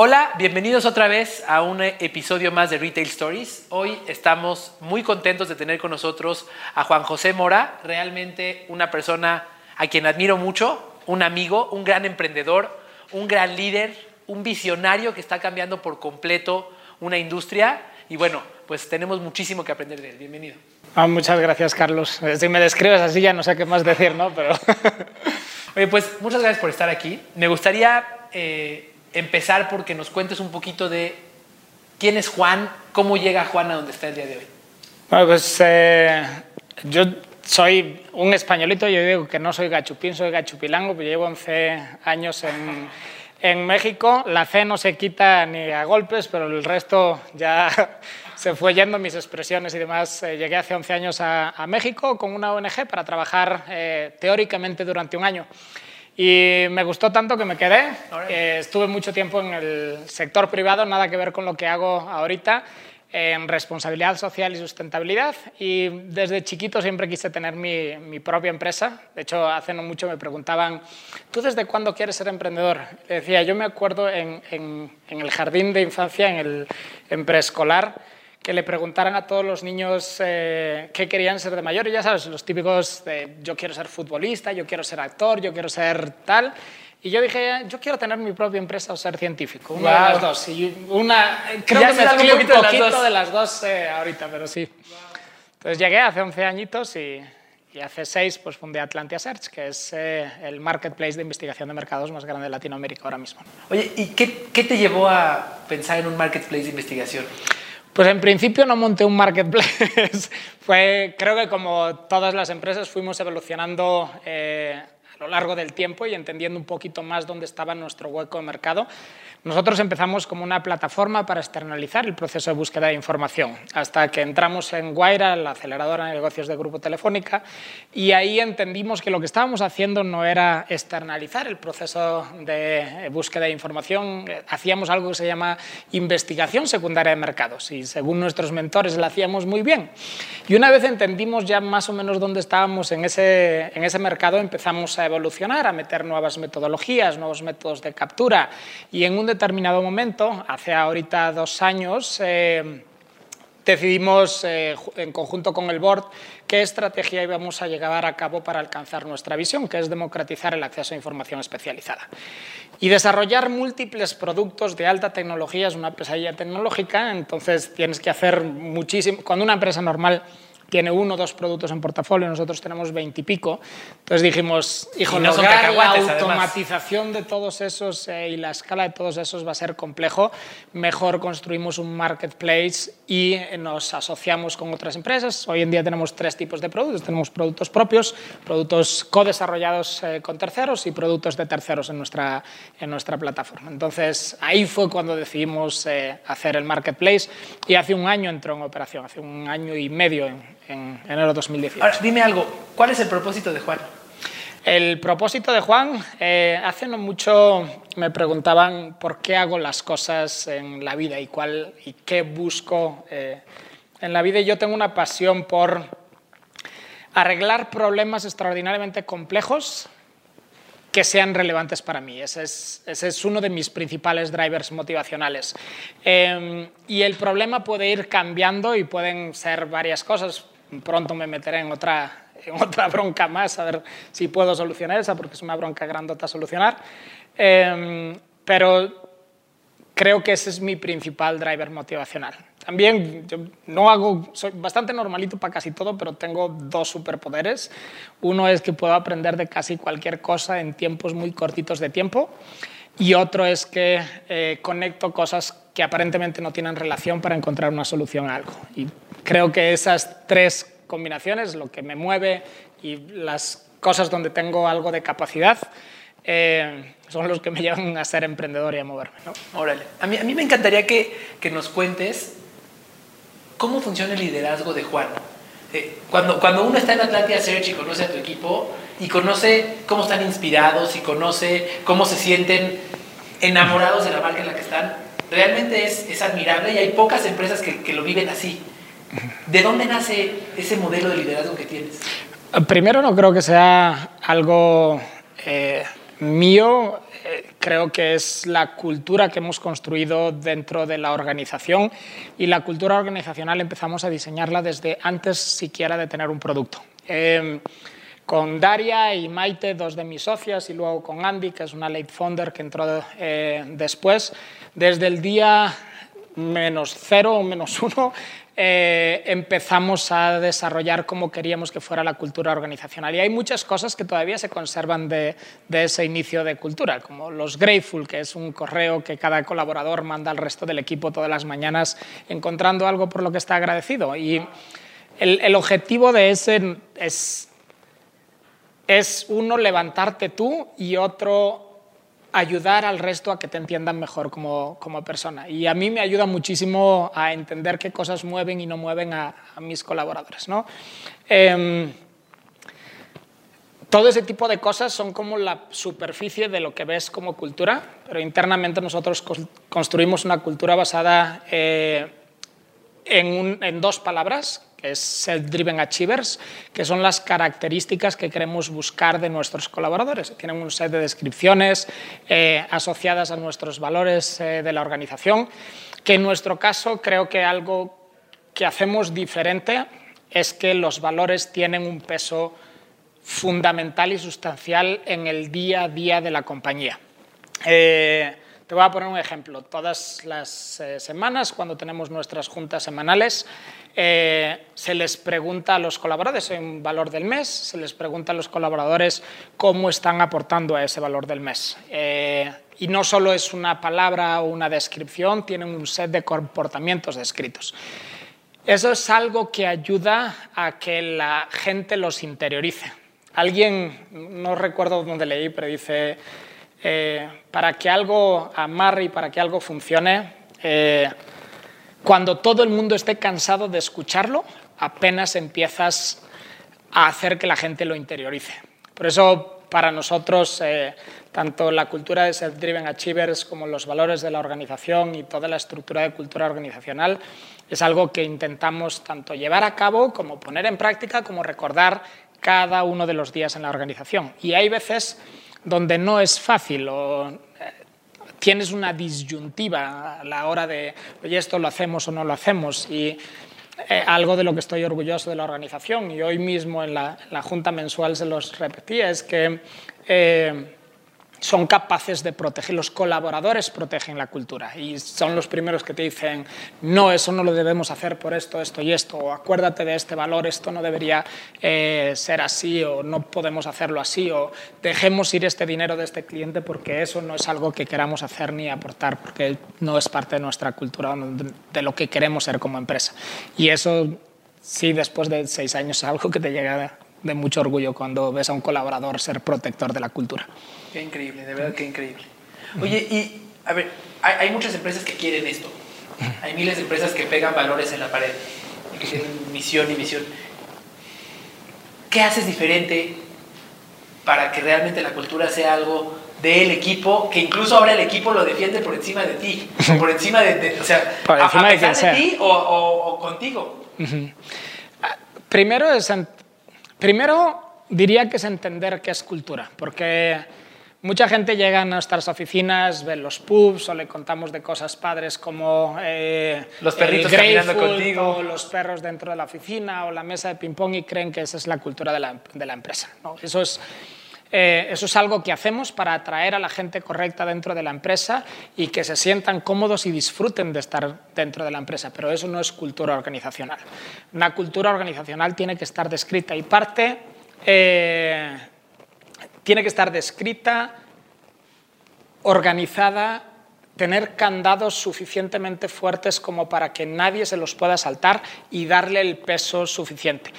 Hola, bienvenidos otra vez a un episodio más de Retail Stories. Hoy estamos muy contentos de tener con nosotros a Juan José Mora, realmente una persona a quien admiro mucho, un amigo, un gran emprendedor, un gran líder, un visionario que está cambiando por completo una industria y bueno, pues tenemos muchísimo que aprender de él. Bienvenido. Ah, muchas gracias, Carlos. Si me describes así ya no sé qué más decir, ¿no? Pero... Oye, pues muchas gracias por estar aquí. Me gustaría eh, empezar porque nos cuentes un poquito de quién es Juan, cómo llega Juan a donde está el día de hoy. Bueno, pues eh, yo soy un españolito, yo digo que no soy gachupín, soy gachupilango, pues llevo 11 años en, en México. La C no se quita ni a golpes, pero el resto ya se fue yendo mis expresiones y demás. Eh, llegué hace 11 años a, a, México con una ONG para trabajar eh, teóricamente durante un año. Y me gustó tanto que me quedé. Eh, estuve mucho tiempo en el sector privado, nada que ver con lo que hago ahorita, en responsabilidad social y sustentabilidad. Y desde chiquito siempre quise tener mi, mi propia empresa. De hecho, hace no mucho me preguntaban, ¿tú desde cuándo quieres ser emprendedor? Le decía, yo me acuerdo en, en, en el jardín de infancia, en, el, en preescolar, que le preguntaran a todos los niños eh, qué querían ser de mayor. Y ya sabes, los típicos de yo quiero ser futbolista, yo quiero ser actor, yo quiero ser tal. Y yo dije, yo quiero tener mi propia empresa o ser científico. Una wow. de las dos. Y una, creo Ya que se da mezclé un un poquito de las poquito dos. de las dos eh, ahorita, pero sí. Entonces llegué hace 11 añitos y, y hace 6 pues fundé Atlantia Search, que es eh, el marketplace de investigación de mercados más grande de Latinoamérica ahora mismo. Oye, ¿y qué, qué te llevó a pensar en un marketplace de investigación? Pues en principio no monté un marketplace. Fue, creo que como todas las empresas fuimos evolucionando eh, a lo largo del tiempo y entendiendo un poquito más dónde estaba nuestro hueco de mercado. Nosotros empezamos como una plataforma para externalizar el proceso de búsqueda de información, hasta que entramos en Guaira, la aceleradora de negocios de Grupo Telefónica, y ahí entendimos que lo que estábamos haciendo no era externalizar el proceso de búsqueda de información, hacíamos algo que se llama investigación secundaria de mercados, y según nuestros mentores la hacíamos muy bien. Y una vez entendimos ya más o menos dónde estábamos en ese, en ese mercado, empezamos a evolucionar, a meter nuevas metodologías, nuevos métodos de captura, y en un determinado momento, hace ahorita dos años, eh, decidimos eh, en conjunto con el board qué estrategia íbamos a llevar a cabo para alcanzar nuestra visión, que es democratizar el acceso a información especializada. Y desarrollar múltiples productos de alta tecnología es una pesadilla tecnológica, entonces tienes que hacer muchísimo. Cuando una empresa normal tiene uno o dos productos en portafolio, nosotros tenemos veintipico. Entonces dijimos, hijo, no lograr la cacahuates, además. automatización de todos esos eh, y la escala de todos esos va a ser complejo. Mejor construimos un marketplace y eh, nos asociamos con otras empresas. Hoy en día tenemos tres tipos de productos. Tenemos productos propios, productos co-desarrollados eh, con terceros y productos de terceros en nuestra, en nuestra plataforma. Entonces, ahí fue cuando decidimos eh, hacer el marketplace y hace un año entró en operación, hace un año y medio en, en enero de 2018. Ahora, dime algo, ¿cuál es el propósito de Juan? El propósito de Juan, eh, hace no mucho me preguntaban por qué hago las cosas en la vida y, cuál, y qué busco eh, en la vida. Y yo tengo una pasión por arreglar problemas extraordinariamente complejos que sean relevantes para mí. Ese es, ese es uno de mis principales drivers motivacionales. Eh, y el problema puede ir cambiando y pueden ser varias cosas. Pronto me meteré en otra, en otra bronca más, a ver si puedo solucionar esa, porque es una bronca grandota a solucionar. Eh, pero creo que ese es mi principal driver motivacional. También yo no hago, soy bastante normalito para casi todo, pero tengo dos superpoderes. Uno es que puedo aprender de casi cualquier cosa en tiempos muy cortitos de tiempo. Y otro es que eh, conecto cosas que aparentemente no tienen relación para encontrar una solución a algo. Creo que esas tres combinaciones, lo que me mueve y las cosas donde tengo algo de capacidad, eh, son los que me llevan a ser emprendedor y a moverme. ¿no? Órale. A mí, a mí me encantaría que, que nos cuentes cómo funciona el liderazgo de Juan. Eh, cuando, cuando uno está en Atlantia Search y conoce a tu equipo y conoce cómo están inspirados y conoce cómo se sienten enamorados de la marca en la que están, realmente es, es admirable y hay pocas empresas que, que lo viven así. ¿De dónde nace ese modelo de liderazgo que tienes? Primero, no creo que sea algo eh, mío eh, creo que es la cultura que hemos construido dentro de la organización y la cultura organizacional empezamos a diseñarla desde antes siquiera de tener un producto. Em, con Daria y Maite, dos de mis socias, y luego con Andy, que es una late founder que entró eh, después, desde el día menos cero o menos uno, eh, empezamos a desarrollar cómo queríamos que fuera la cultura organizacional. Y hay muchas cosas que todavía se conservan de, ese inicio de cultura, como los Grateful, que es un correo que cada colaborador manda al resto del equipo todas las mañanas encontrando algo por lo que está agradecido. Y el, el objetivo de ese es, es uno, levantarte tú y otro, ayudar al resto a que te entiendan mejor como, persona. Y a mí me ayuda muchísimo a entender qué cosas mueven y no mueven a, mis colaboradores. ¿no? Em, todo ese tipo de cosas son como la superficie de lo que ves como cultura, pero internamente nosotros construimos una cultura basada eh, en, en dos palabras, que es Self-Driven Achievers, que son las características que queremos buscar de nuestros colaboradores. Tienen un set de descripciones eh, asociadas a nuestros valores eh, de la organización, que en nuestro caso creo que algo que hacemos diferente es que los valores tienen un peso fundamental y sustancial en el día a día de la compañía. Eh, te voy a poner un ejemplo. Todas las eh, semanas, cuando tenemos nuestras juntas semanales, eh, se les pregunta a los colaboradores en valor del mes, se les pregunta a los colaboradores cómo están aportando a ese valor del mes. Eh, y no solo es una palabra o una descripción, tienen un set de comportamientos descritos. Eso es algo que ayuda a que la gente los interiorice. Alguien, no recuerdo dónde leí, pero dice, eh, para que algo amarre y para que algo funcione, eh, cuando todo el mundo esté cansado de escucharlo, apenas empiezas a hacer que la gente lo interiorice. Por eso, para nosotros, eh, tanto la cultura de Self-Driven Achievers como los valores de la organización y toda la estructura de cultura organizacional es algo que intentamos tanto llevar a cabo como poner en práctica, como recordar cada uno de los días en la organización. Y hay veces donde no es fácil o eh, tienes una disyuntiva a la hora de, oye, esto lo hacemos o no lo hacemos. Y eh, algo de lo que estoy orgulloso de la organización, y hoy mismo en la, Junta Mensual se los repetía, es que eh, son capaces de proteger, los colaboradores protegen la cultura y son los primeros que te dicen, no, eso no lo debemos hacer por esto, esto y esto, o acuérdate de este valor, esto no debería eh, ser así, o no podemos hacerlo así, o dejemos ir este dinero de este cliente porque eso no es algo que queramos hacer ni aportar, porque no es parte de nuestra cultura, de lo que queremos ser como empresa. Y eso sí, después de seis años es algo que te llega de mucho orgullo cuando ves a un colaborador ser protector de la cultura. Qué increíble, de verdad, qué increíble. Oye, y a ver, hay, muchas empresas que quieren esto. Hay miles de empresas que pegan valores en la pared y que tienen misión y visión. ¿Qué haces diferente para que realmente la cultura sea algo del equipo, que incluso ahora el equipo lo defiende por encima de ti, por encima de, o sea, por encima de, ti o, o, contigo? Ah, primero es Primero diría que es entender qué es cultura, porque mucha gente llega a nuestras oficinas, ve los pubs o le contamos de cosas padres como eh, los perritos caminando contigo, o los perros dentro de la oficina o la mesa de ping pong y creen que esa es la cultura de la, de la empresa. ¿no? Eso es eh, eso es algo que hacemos para atraer a la gente correcta dentro de la empresa y que se sientan cómodos y disfruten de estar dentro de la empresa, pero eso no es cultura organizacional. Una cultura organizacional tiene que estar descrita y parte eh, tiene que estar descrita, organizada, tener candados suficientemente fuertes como para que nadie se los pueda saltar y darle el peso suficiente.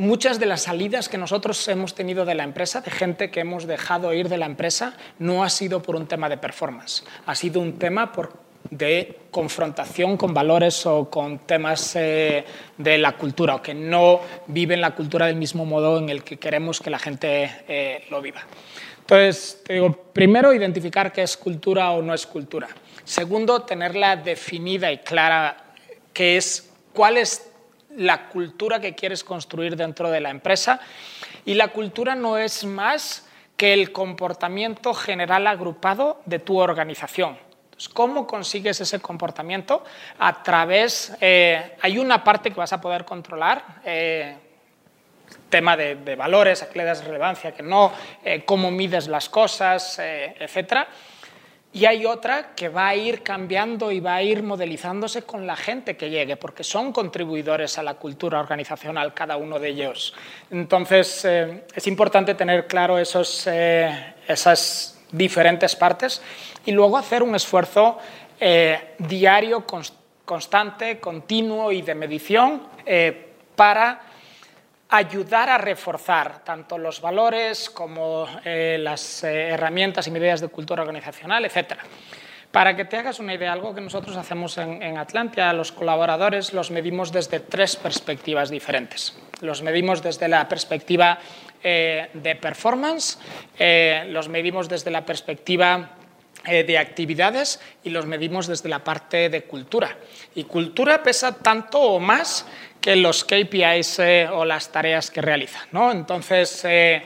Muchas de las salidas que nosotros hemos tenido de la empresa, de gente que hemos dejado ir de la empresa, no ha sido por un tema de performance, ha sido un tema de confrontación con valores o con temas eh, de la cultura, o que no viven la cultura del mismo modo en el que queremos que la gente eh, lo viva. Entonces, digo, primero, identificar qué es cultura o no es cultura. Segundo, tenerla definida y clara, qué es, cuál es la cultura que quieres construir dentro de la empresa. Y la cultura no es más que el comportamiento general agrupado de tu organización. ¿Cómo consigues ese comportamiento? A través, eh, hay una parte que vas a poder controlar, eh, tema de, valores, a qué le das relevancia, que no, eh, cómo mides las cosas, etcétera y hay otra que va a ir cambiando y va a ir modelizándose con la gente que llegue, porque son contribuidores a la cultura organizacional cada uno de ellos. Entonces, eh, es importante tener claro esos, eh, esas diferentes partes y luego hacer un esfuerzo eh, diario, constante, continuo y de medición para ayudar a reforzar tanto los valores como eh, las eh, herramientas y medidas de cultura organizacional, etc. Para que te hagas una idea, algo que nosotros hacemos en, en Atlantia, los colaboradores los medimos desde tres perspectivas diferentes. Los medimos desde la perspectiva eh, de performance, los medimos desde la perspectiva de actividades y los medimos desde la parte de cultura. Y cultura pesa tanto o más que los KPIs eh, o las tareas que realizan. ¿no? Entonces, eh,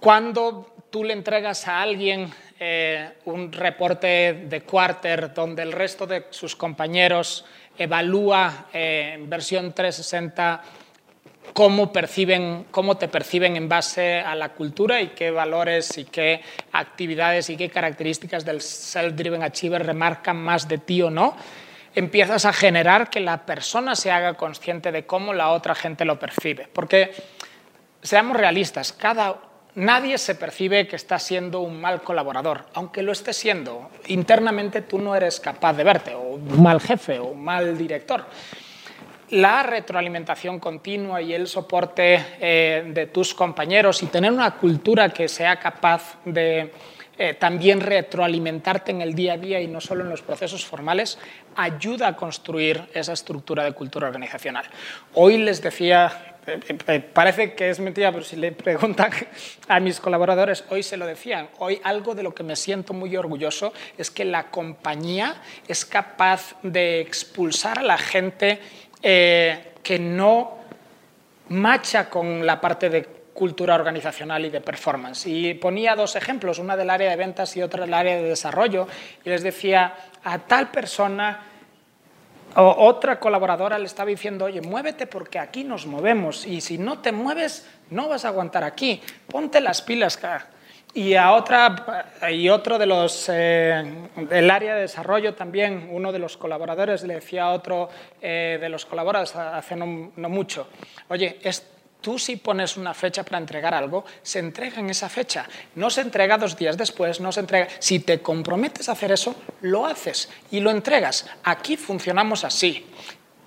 cuando tú le entregas a alguien eh, un reporte de quarter donde el resto de sus compañeros evalúa en versión 360 cómo, perciben, cómo te perciben en base a la cultura y qué valores y qué actividades y qué características del self-driven achiever remarcan más de ti o no, empiezas a generar que la persona se haga consciente de cómo la otra gente lo percibe. Porque, seamos realistas, cada, nadie se percibe que está siendo un mal colaborador, aunque lo esté siendo. Internamente tú no eres capaz de verte, o un mal jefe, o un mal director. La retroalimentación continua y el soporte eh, de tus compañeros y tener una cultura que sea capaz de eh, también retroalimentarte en el día a día y no solo en los procesos formales, ayuda a construir esa estructura de cultura organizacional. Hoy les decía, eh, eh, parece que es mentira, pero si le preguntan a mis colaboradores, hoy se lo decían, hoy algo de lo que me siento muy orgulloso es que la compañía es capaz de expulsar a la gente que no macha con la parte de cultura organizacional y de performance. Y ponía dos ejemplos, una del área de ventas y otra del área de desarrollo, y les decía a tal persona o otra colaboradora le estaba diciendo, oye, muévete porque aquí nos movemos y si no te mueves no vas a aguantar aquí, ponte las pilas. Y a otra, y otro de los, eh, del área de desarrollo también, uno de los colaboradores le decía a otro eh, de los colaboradores hace no, no mucho, oye, es Tú si pones una fecha para entregar algo, se entrega en esa fecha. No se entrega dos días después, no se entrega. Si te comprometes a hacer eso, lo haces y lo entregas. Aquí funcionamos así.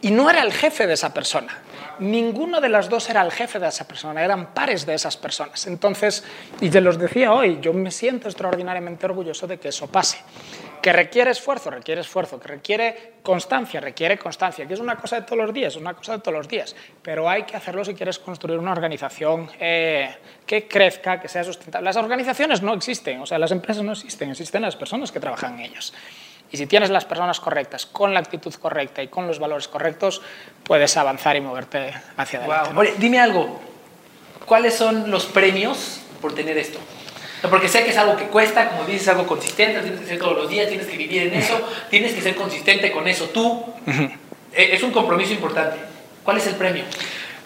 Y no era el jefe de esa persona. Ninguno de los dos era el jefe de esa persona, eran pares de esas personas. Entonces, y te los decía hoy, yo me siento extraordinariamente orgulloso de que eso pase. Que requiere esfuerzo, requiere esfuerzo, que requiere constancia, requiere constancia, que es una cosa de todos los días, una cosa de todos los días, pero hay que hacerlo si quieres construir una organización eh, que crezca, que sea sustentable. Las organizaciones no existen, o sea, las empresas no existen, existen las personas que trabajan en ellas. Y si tienes las personas correctas, con la actitud correcta y con los valores correctos, puedes avanzar y moverte hacia adelante. dime algo, ¿cuáles son los premios por tener esto? Porque sé que es algo que cuesta, como dices, algo consistente, tienes que hacer todos los días, tienes que vivir en eso, tienes que ser consistente con eso tú. E, es un compromiso importante. ¿Cuál es el premio?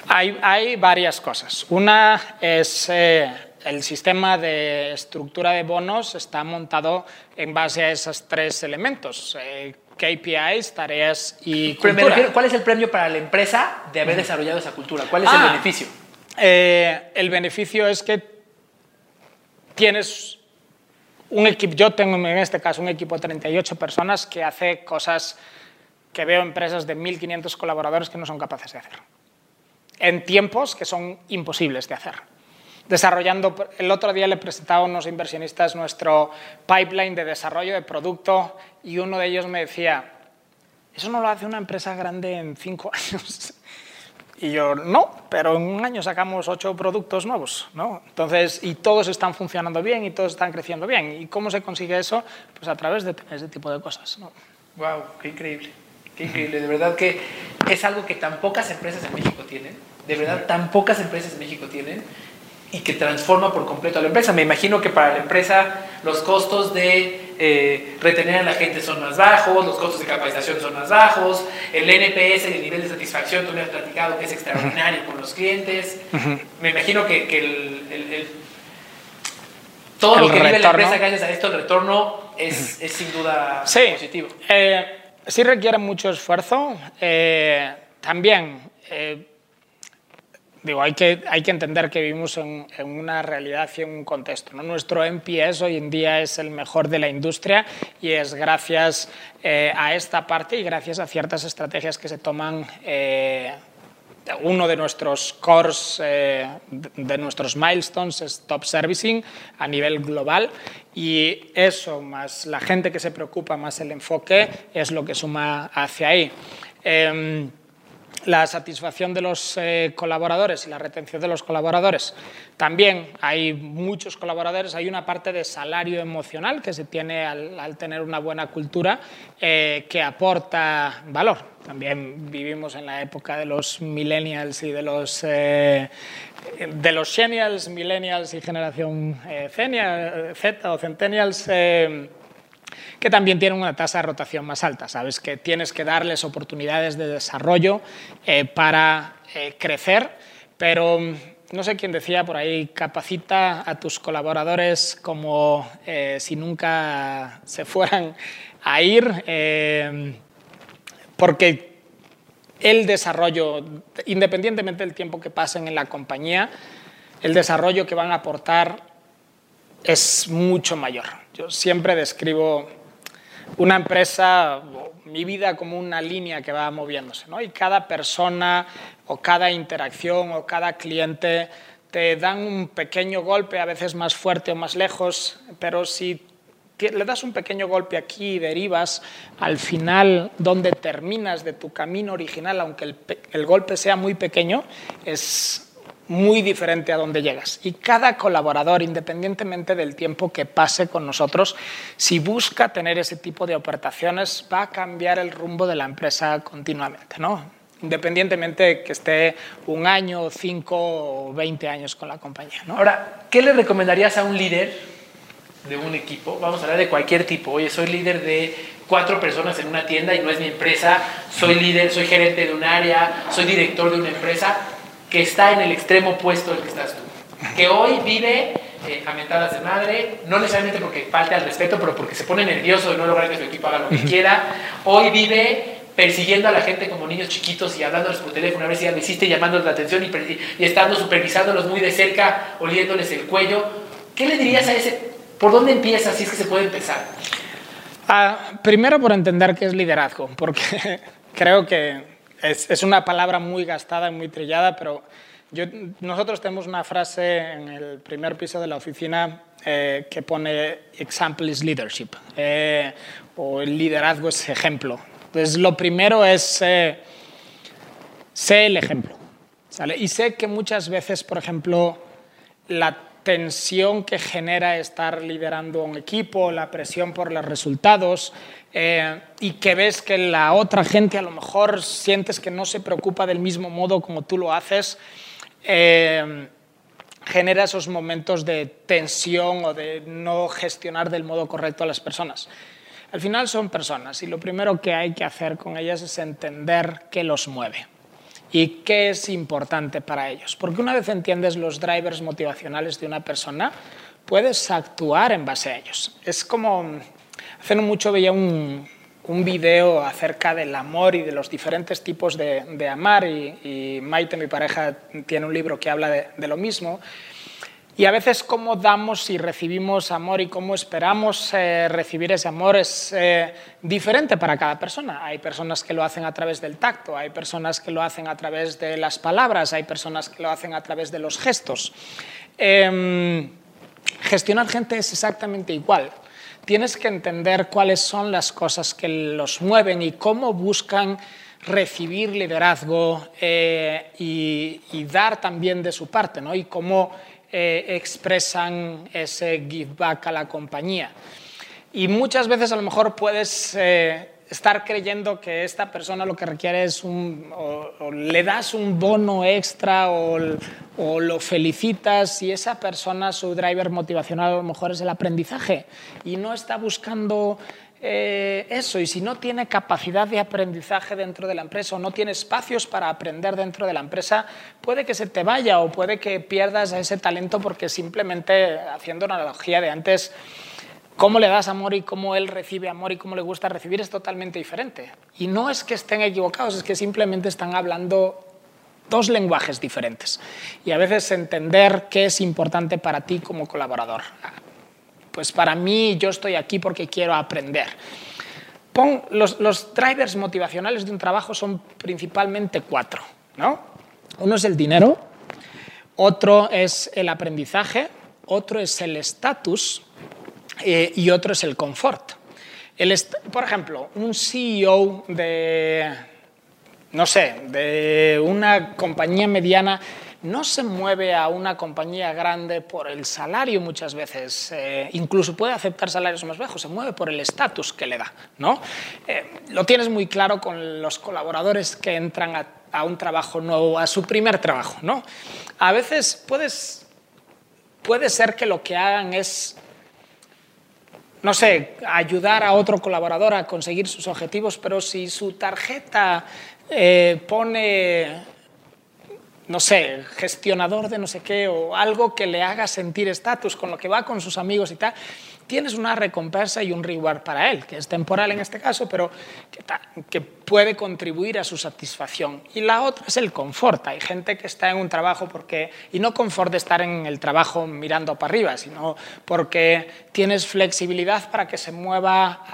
Hay, hay varias cosas. Una es eh, el sistema de estructura de bonos está montado en base a esos tres elementos. Eh, KPIs, tareas y cultura. ¿Cuál es el premio para la empresa de haber desarrollado esa cultura? ¿Cuál es el ah, beneficio? Eh, el beneficio es que tienes un equipo, yo tengo en este caso un equipo de 38 personas que hace cosas que veo empresas de 1.500 colaboradores que no son capaces de hacer, en tiempos que son imposibles de hacer. Desarrollando, el otro día le presentaba a unos inversionistas nuestro pipeline de desarrollo de producto y uno de ellos me decía, eso no lo hace una empresa grande en cinco años. Y yo, no, pero en un año sacamos ocho productos nuevos, ¿no? Entonces, y todos están funcionando bien y todos están creciendo bien. ¿Y cómo se consigue eso? Pues a través de ese tipo de cosas, ¿no? ¡Wow! ¡Qué increíble! ¡Qué increíble! De verdad que es algo que tan pocas empresas en México tienen. De verdad, tan pocas empresas en México tienen. Y que transforma por completo a la empresa. Me imagino que para la empresa los costos de eh, retener a la gente son más bajos, los costos de capacitación son más bajos, el NPS y el nivel de satisfacción, tú me has platicado que es extraordinario con los clientes. Me imagino que, el, todo lo que vive la empresa gracias a esto, el retorno es, sin duda positivo. Eh, sí requiere mucho esfuerzo. Eh, también digo, hay que, hay que entender que vivimos en, una realidad y en un contexto. ¿no? Nuestro MPS hoy en día es el mejor de la industria y es gracias eh, a esta parte y gracias a ciertas estrategias que se toman. Eh, uno de nuestros cores, eh, de nuestros milestones es top servicing a nivel global y eso más la gente que se preocupa, más el enfoque, es lo que suma hacia ahí. La satisfacción de los eh, colaboradores y la retención de los colaboradores. También hay muchos colaboradores, hay una parte de salario emocional que se tiene al, tener una buena cultura eh, que aporta valor. También vivimos en la época de los millennials y de los, eh, de los genials, millennials y generación Z o centennials que también tienen una tasa de rotación más alta. Sabes que tienes que darles oportunidades de desarrollo eh, para eh, crecer, pero mm, no sé quién decía por ahí, capacita a tus colaboradores como eh, si nunca se fueran a ir, porque el desarrollo, independientemente del tiempo que pasen en la compañía, el desarrollo que van a aportar es mucho mayor. Yo siempre describo una empresa, mi vida como una línea que va moviéndose, ¿no? Y cada persona o cada interacción o cada cliente te dan un pequeño golpe, a veces más fuerte o más lejos, pero si le das un pequeño golpe aquí y derivas al final donde terminas de tu camino original, aunque el, el golpe sea muy pequeño, es muy diferente a donde llegas. Y cada colaborador, independientemente del tiempo que pase con nosotros, si busca tener ese tipo de operaciones, va a cambiar el rumbo de la empresa continuamente, ¿no? independientemente que esté un año, cinco o veinte años con la compañía. Ahora, ¿qué le recomendarías a un líder de un equipo? Vamos a hablar de cualquier tipo. Oye, soy líder de cuatro personas en una tienda y no es mi empresa, soy líder, soy gerente de un área, soy director de una empresa que está en el extremo opuesto del que estás tú. Que hoy vive eh, a mentadas de madre, no necesariamente porque falte al respeto, pero porque se pone nervioso de no lograr que su equipo haga lo que quiera. Hoy vive persiguiendo a la gente como niños chiquitos y hablándoles por teléfono a ver si ya lo hiciste, llamándoles la atención y, y estando supervisándolos muy de cerca, oliéndoles el cuello. ¿Qué le dirías a ese? ¿Por dónde empieza si es que se puede empezar? Ah, primero por entender qué es liderazgo, porque creo que es, una palabra muy gastada y muy trillada, pero nosotros tenemos una frase en el primer piso de la oficina eh, que pone example is leadership, eh, o el liderazgo es ejemplo. Entonces, lo primero es eh, sé el ejemplo. Y sé que muchas veces, por ejemplo, la tensión que genera estar liderando un equipo, la presión por los resultados, eh, y que ves que la otra gente a lo mejor sientes que no se preocupa del mismo modo como tú lo haces, eh, genera esos momentos de tensión o de no gestionar del modo correcto a las personas. Al final son personas y lo primero que hay que hacer con ellas es entender qué los mueve y qué es importante para ellos. Porque una vez entiendes los drivers motivacionales de una persona, puedes actuar en base a ellos. Es como Hace no mucho veía un, un video acerca del amor y de los diferentes tipos de, de amar y, Maite, mi pareja, tiene un libro que habla de, lo mismo. Y a veces cómo damos y recibimos amor y cómo esperamos eh, recibir ese amor es eh, diferente para cada persona. Hay personas que lo hacen a través del tacto, hay personas que lo hacen a través de las palabras, hay personas que lo hacen a través de los gestos. Em, gestionar gente es exactamente igual tienes que entender cuáles son las cosas que los mueven y cómo buscan recibir liderazgo eh, y, dar también de su parte, ¿no? y cómo eh, expresan ese give back a la compañía. Y muchas veces a lo mejor puedes eh, estar creyendo que esta persona lo que requiere es un, o, le das un bono extra o, o, lo felicitas y esa persona, su driver motivacional a lo mejor es el aprendizaje y no está buscando eh, eso y si no tiene capacidad de aprendizaje dentro de la empresa o no tiene espacios para aprender dentro de la empresa, puede que se te vaya o puede que pierdas ese talento porque simplemente, haciendo una analogía de antes, cómo le das amor y cómo él recibe amor y cómo le gusta recibir es totalmente diferente. Y no es que estén equivocados, es que simplemente están hablando dos lenguajes diferentes. Y a veces entender qué es importante para ti como colaborador. Pues para mí yo estoy aquí porque quiero aprender. los, drivers motivacionales de un trabajo son principalmente cuatro. ¿no? Uno es el dinero, otro es el aprendizaje, otro es el estatus eh, y otro es el confort. Por ejemplo, un CEO de, no sé, de una compañía mediana no se mueve a una compañía grande por el salario muchas veces, eh, incluso puede aceptar salarios más bajos, se mueve por el estatus que le da. ¿no? Eh, lo tienes muy claro con los colaboradores que entran a, un trabajo nuevo, a su primer trabajo. ¿no? A veces puedes, puede ser que lo que hagan es no sé, ayudar a otro colaborador a conseguir sus objetivos, pero si su tarjeta eh, pone no sé, gestionador de no sé qué o algo que le haga sentir estatus con lo que va con sus amigos y tal, tienes una recompensa y un reward para él, que es temporal en este caso, pero que, puede contribuir a su satisfacción. Y la otra es el confort. Hay gente que está en un trabajo porque, y no confort de estar en el trabajo mirando para arriba, sino porque tienes flexibilidad para que se mueva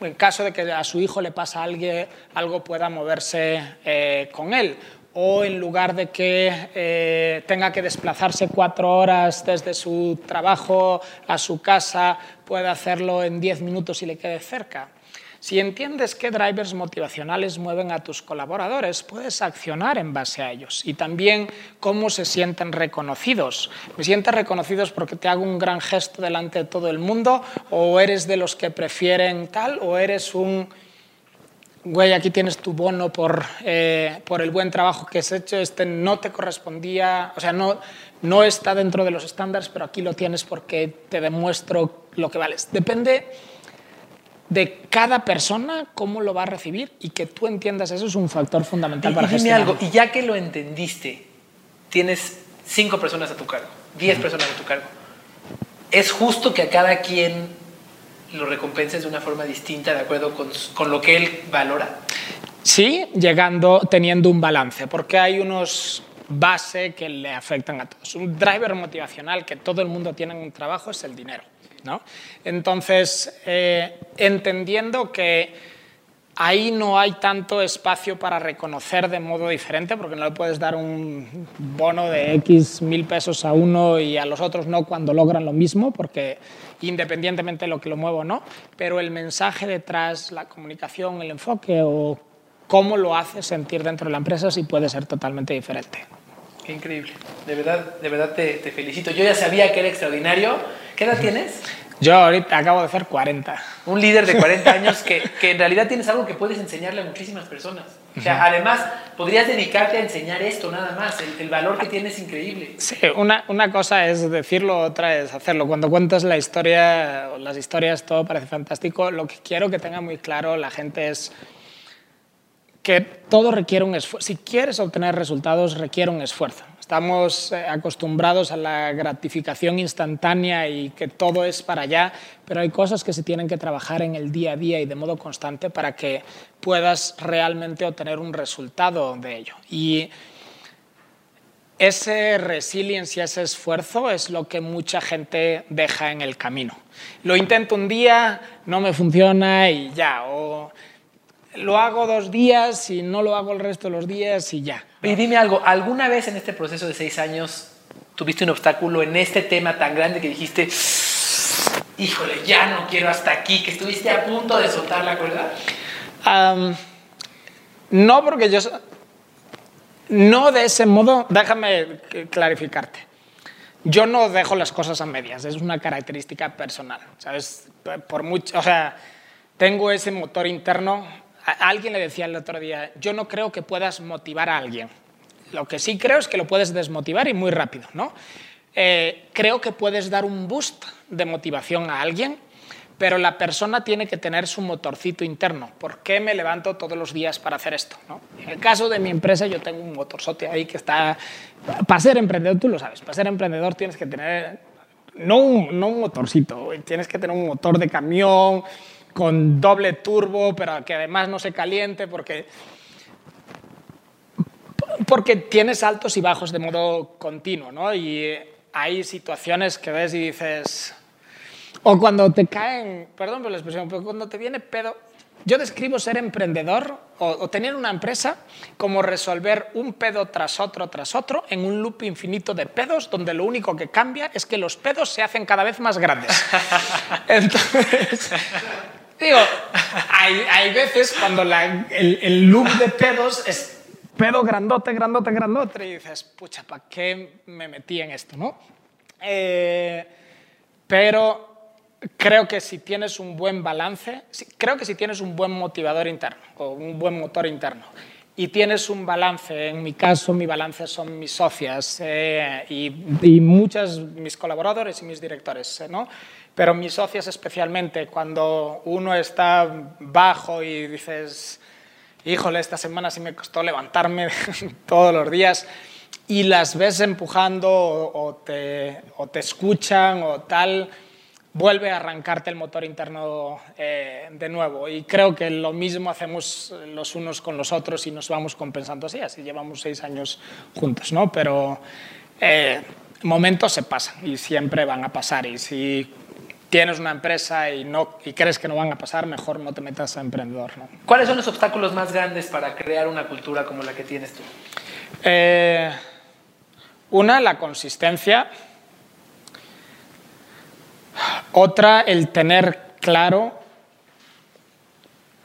en caso de que a su hijo le pasa algo, algo pueda moverse eh, con él o en lugar de que eh, tenga que desplazarse cuatro horas desde su trabajo a su casa, pueda hacerlo en diez minutos y le quede cerca. Si entiendes qué drivers motivacionales mueven a tus colaboradores, puedes accionar en base a ellos y también cómo se sienten reconocidos. ¿Me sientes reconocidos porque te hago un gran gesto delante de todo el mundo o eres de los que prefieren tal o eres un güey, aquí tienes tu bono por, eh, por el buen trabajo que has hecho, este no te correspondía, o sea, no, no está dentro de los estándares, pero aquí lo tienes porque te demuestro lo que vales. Depende de cada persona cómo lo va a recibir y que tú entiendas eso es un factor fundamental para y dime algo, y ya que lo entendiste, tienes cinco personas a tu cargo, diez personas a tu cargo. ¿Es justo que a cada quien lo recompenses de una forma distinta de acuerdo con, con, lo que él valora? Sí, llegando, teniendo un balance, porque hay unos base que le afectan a todos. Un driver motivacional que todo el mundo tiene en un trabajo es el dinero. ¿no? Entonces, eh, entendiendo que ahí no hay tanto espacio para reconocer de modo diferente, porque no le puedes dar un bono de X mil pesos a uno y a los otros no cuando logran lo mismo, porque independientemente de lo que lo muevo o no, pero el mensaje detrás, la comunicación, el enfoque o cómo lo hace sentir dentro de la empresa sí puede ser totalmente diferente. Increíble. De verdad, de verdad te, te felicito. Yo ya sabía que era extraordinario. ¿Qué edad tienes? Yo ahorita acabo de hacer 40. Un líder de 40 años que, que, en realidad tienes algo que puedes enseñarle a muchísimas personas. O sea, además, podrías dedicarte a enseñar esto nada más. El, el valor que tienes es increíble. Sí, una, una, cosa es decirlo, otra es hacerlo. Cuando cuentas la historia, las historias, todo parece fantástico. Lo que quiero que tenga muy claro la gente es que todo requiere un esfuerzo. Si quieres obtener resultados, requiere un esfuerzo. Estamos eh, acostumbrados a la gratificación instantánea y que todo es para allá, pero hay cosas que se tienen que trabajar en el día a día y de modo constante para que puedas realmente obtener un resultado de ello. Y ese resilience y ese esfuerzo es lo que mucha gente deja en el camino. Lo intento un día, no me funciona y ya. Lo hago dos días y no lo hago el resto de los días y ya. Y dime algo, ¿alguna vez en este proceso de seis años tuviste un obstáculo en este tema tan grande que dijiste, híjole, ya no quiero hasta aquí, que estuviste a punto de soltar la cuerda? no, porque yo... No de ese modo, déjame clarificarte. Yo no dejo las cosas a medias, es una característica personal, ¿sabes? Por mucho, o sea, tengo ese motor interno. Alguien le decía el otro día, yo no creo que puedas motivar a alguien. Lo que sí creo es que lo puedes desmotivar y muy rápido, ¿no? Eh, creo que puedes dar un boost de motivación a alguien, pero la persona tiene que tener su motorcito interno. ¿Por qué me levanto todos los días para hacer esto? En el caso de mi empresa, yo tengo un motorzote ahí que está... Para ser emprendedor, tú lo sabes, para ser emprendedor tienes que tener un, no un motorcito, tienes que tener un motor de camión con doble turbo, pero que además no se caliente porque porque tienes altos y bajos de modo continuo, ¿no? Y hay situaciones que ves y dices, o cuando te caen, perdón por la expresión, pero cuando te viene pedo, yo describo ser emprendedor o, tener una empresa como resolver un pedo tras otro, tras otro, en un loop infinito de pedos, donde lo único que cambia es que los pedos se hacen cada vez más grandes. Entonces, digo, hay, hay veces cuando el, el loop de pedos es pedo grandote, grandote, grandote, y dices, pucha, ¿para qué me metí en esto? ¿no? Eh, pero creo que si tienes un buen balance, creo que si tienes un buen motivador interno o un buen motor interno y tienes un balance, en mi caso mi balance son mis socias eh, y, y muchos mis colaboradores y mis directores, ¿no? pero mis socias especialmente, cuando uno está bajo y dices, híjole, esta semana sí me costó levantarme todos los días y las ves empujando o, te, o te, escuchan o tal, vuelve a arrancarte el motor interno eh, de nuevo. Y creo que lo mismo hacemos los unos con los otros y nos vamos compensando así, así llevamos seis años juntos, ¿no? Pero eh, momentos se pasan y siempre van a pasar y si tienes una empresa y, no, y crees que no van a pasar, mejor no te metas a emprendedor. ¿no? ¿Cuáles son los obstáculos más grandes para crear una cultura como la que tienes tú? Eh, una, la consistencia. Otra, el tener claro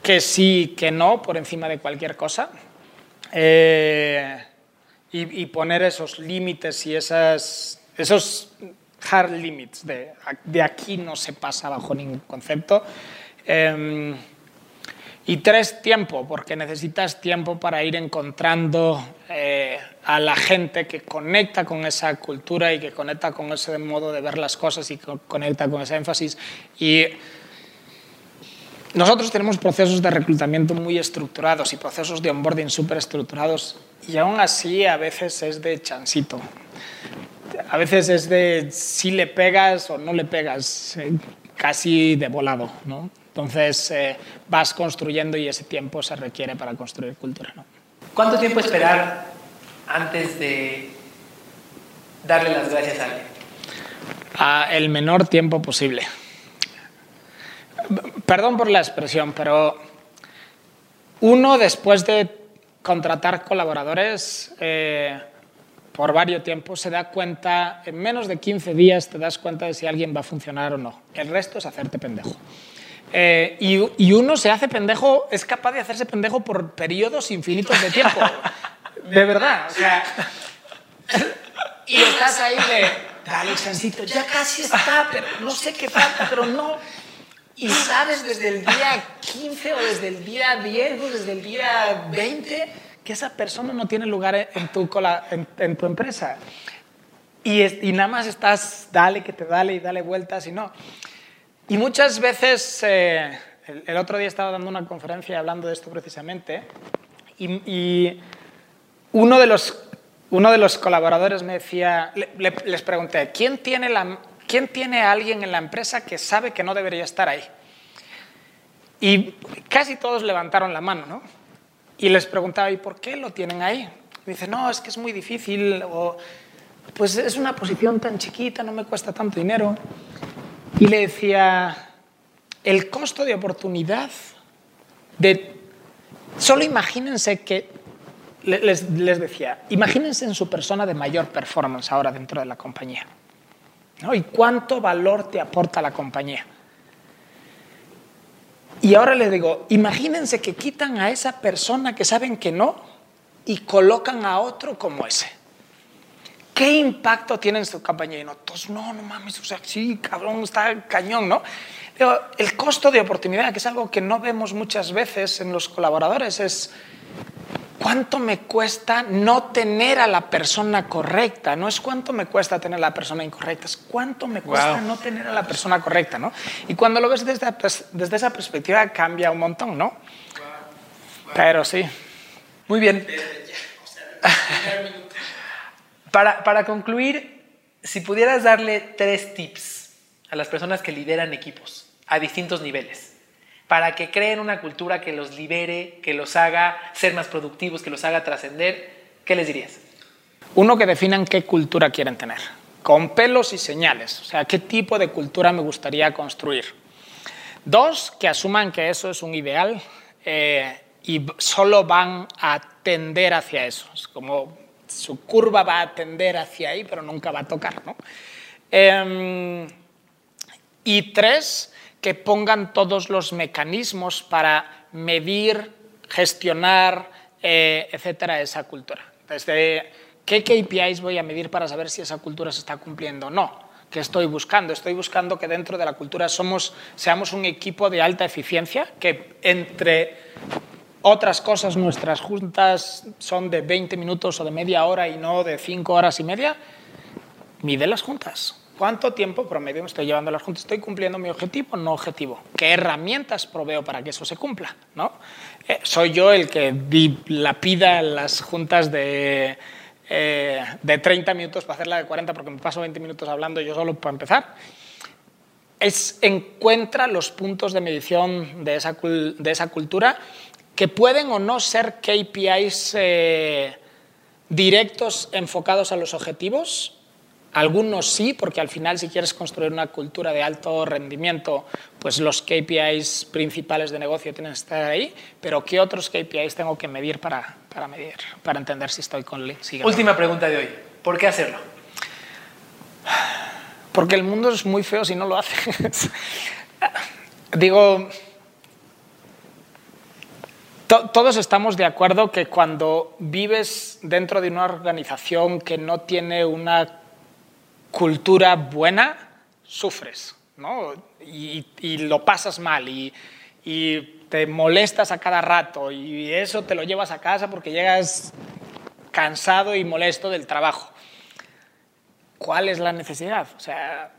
que sí, que no, por encima de cualquier cosa. Eh, y, poner esos límites y esas, esos hard limits, de, de aquí no se pasa bajo ningún concepto. Eh, y tres, tiempo, porque necesitas tiempo para ir encontrando eh, a la gente que conecta con esa cultura y que conecta con ese modo de ver las cosas y conecta con ese énfasis. Y nosotros tenemos procesos de reclutamiento muy estructurados y procesos de onboarding súper estructurados y aún así a veces es de chansito a veces es de si le pegas o no le pegas, eh, casi de volado, ¿no? Entonces eh, vas construyendo y ese tiempo se requiere para construir cultura, ¿no? ¿Cuánto tiempo esperar antes de darle las gracias a alguien? A el menor tiempo posible. Perdón por la expresión, pero uno después de contratar colaboradores eh, por varios tiempos se da cuenta, en menos de 15 días te das cuenta de si alguien va a funcionar o no. El resto es hacerte pendejo. Eh, y, y, uno se hace pendejo, es capaz de hacerse pendejo por periodos infinitos de tiempo. De verdad. O sea, y estás ahí de, dale, chancito, ya casi está, pero no sé qué falta, pero no. Y sabes desde el día 15 o desde el día 10 o desde el día 20 que esa persona no tiene lugar en tu, en, en tu empresa. Y, y, nada más estás, dale que te dale y dale vueltas y no. Y muchas veces, eh, el, el, otro día estaba dando una conferencia hablando de esto precisamente, y, y uno, de los, uno de los colaboradores me decía, le, le, les pregunté, ¿quién tiene, la, ¿quién tiene a alguien en la empresa que sabe que no debería estar ahí? Y casi todos levantaron la mano, ¿no? Y les preguntaba, ¿y por qué lo tienen ahí? Me dice, no, es que es muy difícil, o pues es una posición tan chiquita, no me cuesta tanto dinero. Y le decía, el costo de oportunidad de... Solo imagínense que, les, decía, imagínense en su persona de mayor performance ahora dentro de la compañía. ¿no? ¿Y cuánto valor te aporta la compañía? Y ahora les digo, imagínense que quitan a esa persona que saben que no y colocan a otro como ese. ¿qué impacto tiene en su compañía? Y no, no, no mames, o sea, sí, cabrón, está cañón, ¿no? El costo de oportunidad, que es algo que no vemos muchas veces en los colaboradores, es cuánto me cuesta no tener a la persona correcta. No es cuánto me cuesta tener a la persona incorrecta, es cuánto me cuesta no tener a la persona correcta, ¿no? Y cuando lo ves desde, desde esa perspectiva cambia un montón, ¿no? Pero sí. Muy bien. para, para concluir, si pudieras darle tres tips a las personas que lideran equipos a distintos niveles, para que creen una cultura que los libere, que los haga ser más productivos, que los haga trascender, ¿qué les dirías? Uno, que definan qué cultura quieren tener, con pelos y señales, o sea, qué tipo de cultura me gustaría construir. Dos, que asuman que eso es un ideal eh, y solo van a tender hacia eso. Es como su curva va a tender hacia ahí, pero nunca va a tocar. ¿no? Em, y tres, que pongan todos los mecanismos para medir, gestionar, eh, etcétera, esa cultura. Desde qué KPIs voy a medir para saber si esa cultura se está cumpliendo o no. ¿Qué estoy buscando? Estoy buscando que dentro de la cultura somos, seamos un equipo de alta eficiencia, que entre otras cosas nuestras juntas son de 20 minutos o de media hora y no de 5 horas y media. Mide las juntas. ¿Cuánto tiempo promedio me estoy llevando las juntas? ¿Estoy cumpliendo mi objetivo o no objetivo? ¿Qué herramientas proveo para que eso se cumpla? ¿no? Eh, ¿Soy yo el que lapida las juntas de, eh, de 30 minutos para hacerla de 40 porque me paso 20 minutos hablando yo solo para empezar? Es, encuentra los puntos de medición de esa, de esa cultura que pueden o no ser KPIs eh, directos enfocados a los objetivos, algunos sí, porque al final si quieres construir una cultura de alto rendimiento, pues los KPIs principales de negocio tienen que estar ahí, pero ¿qué otros KPIs tengo que medir para, para medir, para entender si estoy con si Última pregunta de hoy, ¿por qué hacerlo? Porque el mundo es muy feo si no lo haces. Digo, todos estamos de acuerdo que cuando vives dentro de una organización que no tiene una cultura buena, sufres, ¿no? Y, lo pasas mal y, te molestas a cada rato y eso te lo llevas a casa porque llegas cansado y molesto del trabajo. ¿Cuál es la necesidad? O sea,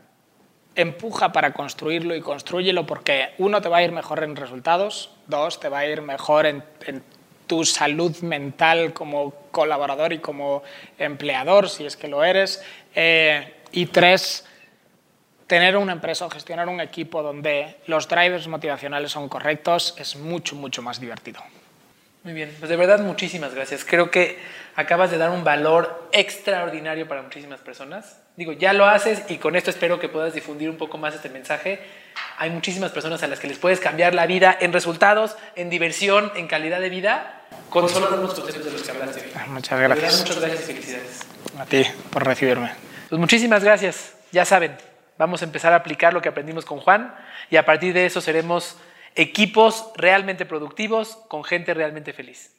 empuja para construirlo y construyelo porque uno te va a ir mejor en resultados, dos te va a ir mejor en, tu salud mental como colaborador y como empleador, si es que lo eres, eh, y tres, tener una empresa o gestionar un equipo donde los drivers motivacionales son correctos es mucho, mucho más divertido. Muy bien, pues de verdad muchísimas gracias. Creo que acabas de dar un valor extraordinario para muchísimas personas. Digo, ya lo haces y con esto espero que puedas difundir un poco más este mensaje. Hay muchísimas personas a las que les puedes cambiar la vida en resultados, en diversión, en calidad de vida, con solo unos conceptos de los que hablaste muchas gracias. muchas gracias y felicidades. A ti por recibirme. Pues muchísimas gracias. Ya saben, vamos a empezar a aplicar lo que aprendimos con Juan y a partir de eso seremos equipos realmente productivos con gente realmente feliz.